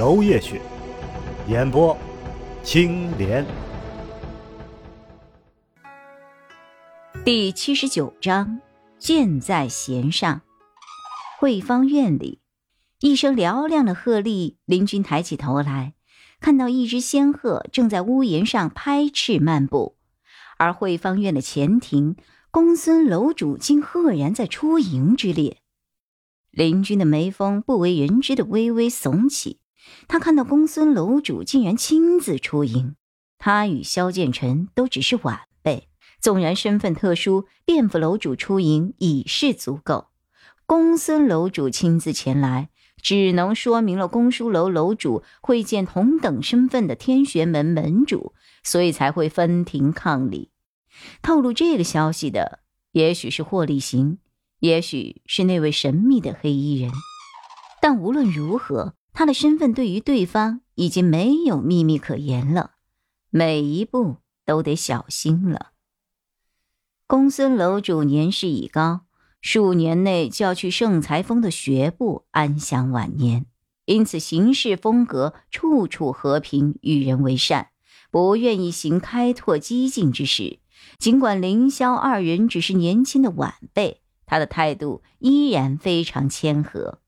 娄烨雪，演播青莲。第七十九章，箭在弦上。慧芳院里，一声嘹亮的鹤唳，林君抬起头来。看到一只仙鹤正在屋檐上拍翅漫步，而慧芳院的前庭，公孙楼主竟赫然在出迎之列。林君的眉峰不为人知的微微耸起，他看到公孙楼主竟然亲自出迎。他与萧剑臣都只是晚辈，纵然身份特殊，卞府楼主出迎已是足够。公孙楼主亲自前来。只能说明了公书楼楼主会见同等身份的天玄门门主，所以才会分庭抗礼。透露这个消息的，也许是霍立行，也许是那位神秘的黑衣人。但无论如何，他的身份对于对方已经没有秘密可言了，每一步都得小心了。公孙楼主年事已高。数年内就要去盛才峰的学部安享晚年，因此行事风格处处和平，与人为善，不愿意行开拓激进之事。尽管凌霄二人只是年轻的晚辈，他的态度依然非常谦和。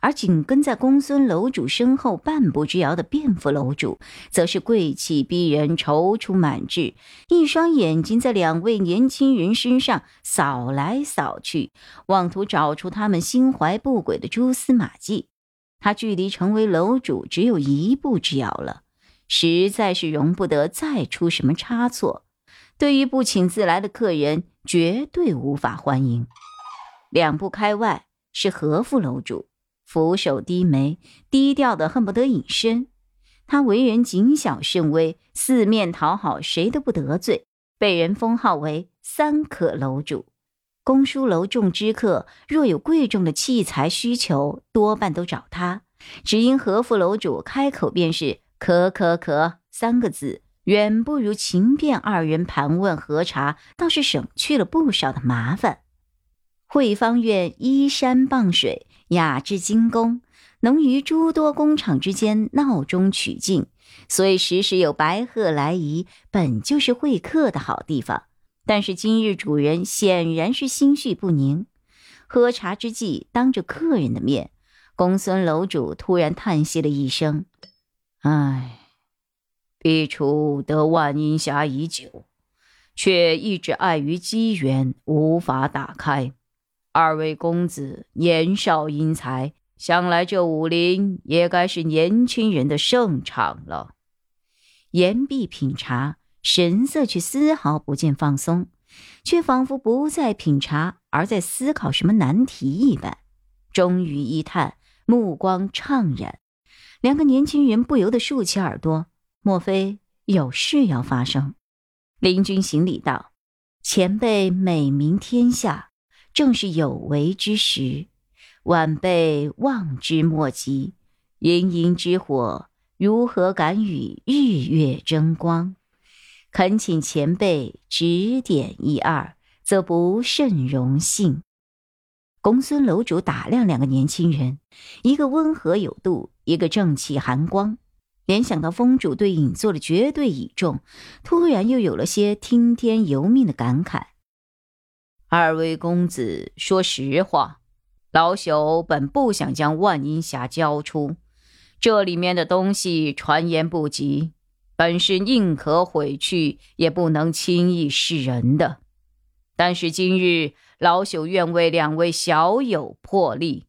而紧跟在公孙楼主身后半步之遥的卞府楼主，则是贵气逼人、踌躇满志，一双眼睛在两位年轻人身上扫来扫去，妄图找出他们心怀不轨的蛛丝马迹。他距离成为楼主只有一步之遥了，实在是容不得再出什么差错。对于不请自来的客人，绝对无法欢迎。两步开外是何副楼主。俯首低眉，低调的恨不得隐身。他为人谨小慎微，四面讨好，谁都不得罪。被人封号为三可楼主。公书楼众知客若有贵重的器材需求，多半都找他。只因和府楼主开口便是“可可可”三个字，远不如秦卞二人盘问核查，倒是省去了不少的麻烦。惠芳院依山傍水。雅致精工，能于诸多工厂之间闹中取静，所以时时有白鹤来仪，本就是会客的好地方。但是今日主人显然是心绪不宁。喝茶之际，当着客人的面，公孙楼主突然叹息了一声：“唉，毕楚得万阴匣已久，却一直碍于机缘，无法打开。”二位公子年少英才，想来这武林也该是年轻人的盛场了。言毕品茶，神色却丝毫不见放松，却仿佛不再品茶，而在思考什么难题一般。终于一叹，目光怅然。两个年轻人不由得竖起耳朵，莫非有事要发生？林君行礼道：“前辈美名天下。”正是有为之时，晚辈望之莫及。盈盈之火，如何敢与日月争光？恳请前辈指点一二，则不甚荣幸。公孙楼主打量两个年轻人，一个温和有度，一个正气寒光。联想到峰主对尹座的绝对倚重，突然又有了些听天由命的感慨。二位公子，说实话，老朽本不想将万阴匣交出，这里面的东西传言不吉，本是宁可毁去，也不能轻易示人的。但是今日老朽愿为两位小友破例。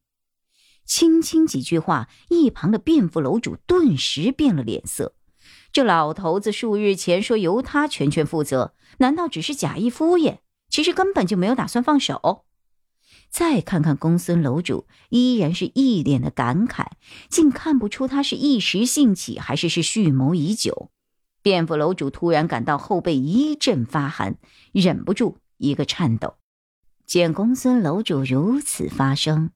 轻轻几句话，一旁的卞府楼主顿时变了脸色。这老头子数日前说由他全权负责，难道只是假意敷衍？其实根本就没有打算放手。再看看公孙楼主，依然是一脸的感慨，竟看不出他是一时兴起，还是是蓄谋已久。卞府楼主突然感到后背一阵发寒，忍不住一个颤抖。见公孙楼主如此发声，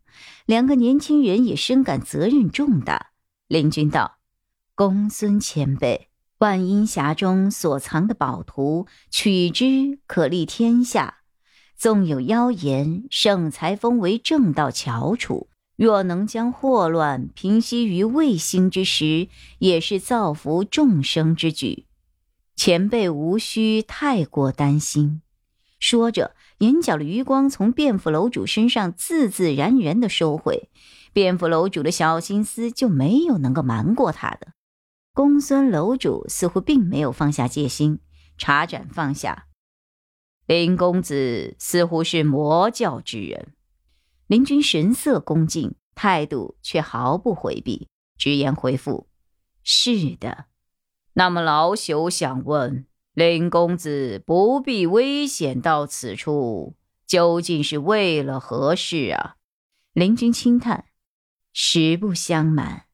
两个年轻人也深感责任重大。林君道：“公孙前辈，万阴匣中所藏的宝图，取之可立天下。纵有妖言，圣才封为正道翘楚。”若能将祸乱平息于未兴之时，也是造福众生之举。前辈无需太过担心。说着，眼角的余光从卞府楼主身上自自然然的收回。卞府楼主的小心思就没有能够瞒过他的。公孙楼主似乎并没有放下戒心，茶盏放下。林公子似乎是魔教之人。林君神色恭敬，态度却毫不回避，直言回复：“是的。”那么老朽想问，林公子不必危险到此处，究竟是为了何事啊？林君轻叹：“实不相瞒，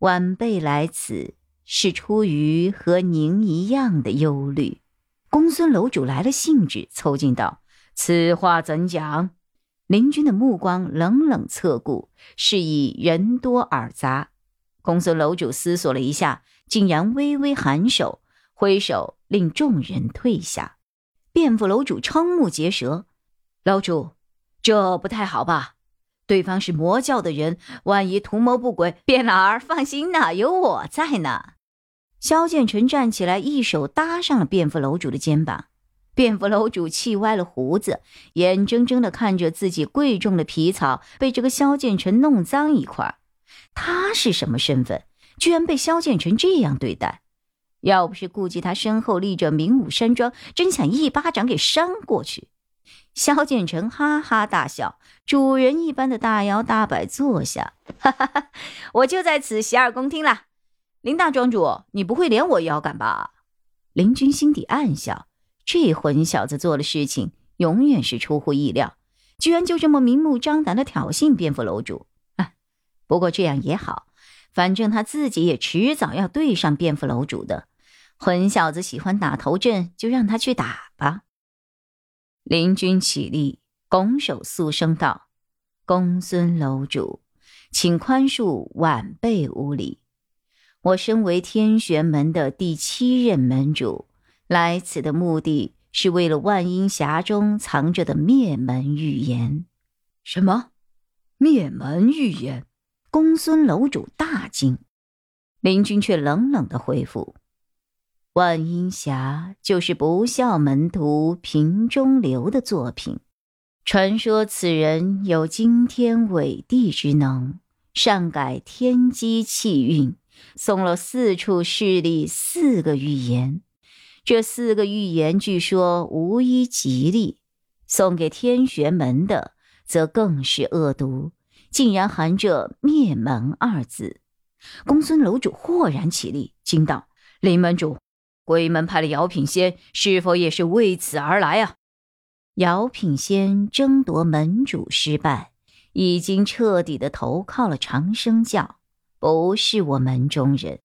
晚辈来此是出于和您一样的忧虑。”公孙楼主来了兴致，凑近道：“此话怎讲？”林君的目光冷冷侧顾，示意人多耳杂。公孙楼主思索了一下，竟然微微颔首，挥手令众人退下。卞府楼主瞠目结舌：“楼主，这不太好吧？对方是魔教的人，万一图谋不轨，卞老儿放心呐，有我在呢。”萧建成站起来，一手搭上了卞府楼主的肩膀。卞府楼主气歪了胡子，眼睁睁的看着自己贵重的皮草被这个萧建成弄脏一块。他是什么身份，居然被萧建成这样对待？要不是顾及他身后立着明武山庄，真想一巴掌给扇过去。萧建成哈哈大笑，主人一般的大摇大摆坐下，哈哈哈，我就在此洗耳恭听了。林大庄主，你不会连我也要赶吧？林君心底暗笑。这混小子做的事情永远是出乎意料，居然就这么明目张胆的挑衅蝙蝠楼主。不过这样也好，反正他自己也迟早要对上蝙蝠楼主的。混小子喜欢打头阵，就让他去打吧。林君起立，拱手肃声道：“公孙楼主，请宽恕晚辈无礼。我身为天玄门的第七任门主。”来此的目的是为了万阴峡中藏着的灭门预言。什么？灭门预言？公孙楼主大惊。林君却冷冷的回复：“万阴匣就是不孝门徒平中流的作品。传说此人有惊天伟地之能，善改天机气运，送了四处势力四个预言。”这四个预言据说无一吉利，送给天玄门的则更是恶毒，竟然含着“灭门”二字。公孙楼主豁然起立，惊道：“林门主，鬼门派的姚品仙是否也是为此而来啊？”姚品仙争夺门主失败，已经彻底的投靠了长生教，不是我门中人。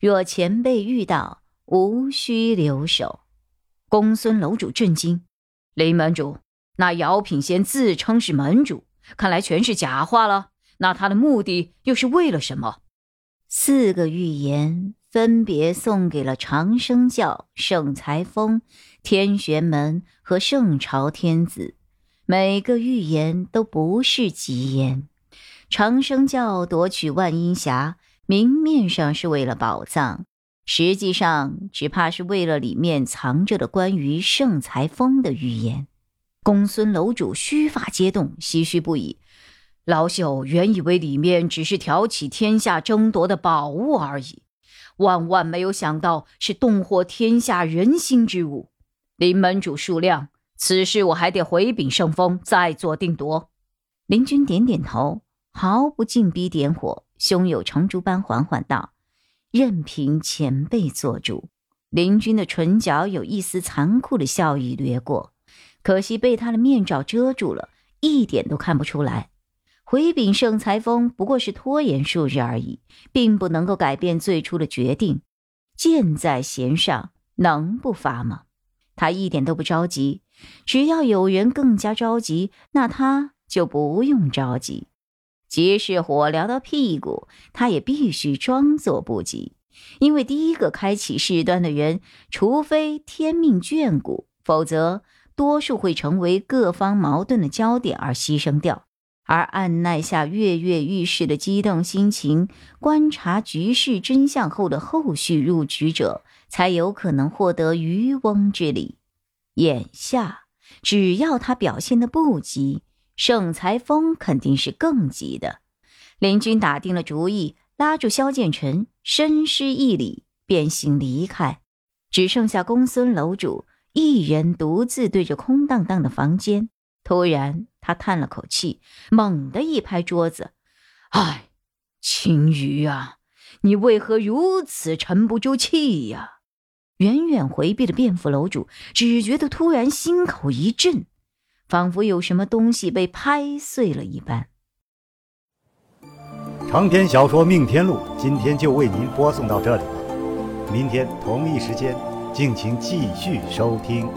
若前辈遇到，无需留守。公孙楼主震惊：“林门主，那姚品仙自称是门主，看来全是假话了。那他的目的又是为了什么？”四个预言分别送给了长生教、圣裁峰、天玄门和圣朝天子，每个预言都不是吉言。长生教夺取万阴匣，明面上是为了宝藏。实际上，只怕是为了里面藏着的关于圣裁峰的预言。公孙楼主须发皆动，唏嘘不已。老朽原以为里面只是挑起天下争夺的宝物而已，万万没有想到是动惑天下人心之物。林门主恕谅，此事我还得回禀圣峰，再做定夺。林君点点头，毫不进逼点火，胸有成竹般缓缓道。任凭前辈做主。林君的唇角有一丝残酷的笑意掠过，可惜被他的面罩遮住了，一点都看不出来。回禀盛裁峰不过是拖延数日而已，并不能够改变最初的决定。箭在弦上，能不发吗？他一点都不着急，只要有人更加着急，那他就不用着急。即使火燎到屁股，他也必须装作不急。因为第一个开启事端的人，除非天命眷顾，否则多数会成为各方矛盾的焦点而牺牲掉。而按耐下跃跃欲试的激动心情，观察局势真相后的后续入局者，才有可能获得渔翁之利。眼下，只要他表现的不急，盛才峰肯定是更急的。林军打定了主意。拉住萧建成，深施一礼，便行离开，只剩下公孙楼主一人独自对着空荡荡的房间。突然，他叹了口气，猛地一拍桌子：“唉，青鱼啊，你为何如此沉不住气呀？”远远回避的蝙蝠楼主只觉得突然心口一震，仿佛有什么东西被拍碎了一般。长篇小说《命天录》今天就为您播送到这里了，明天同一时间，敬请继续收听。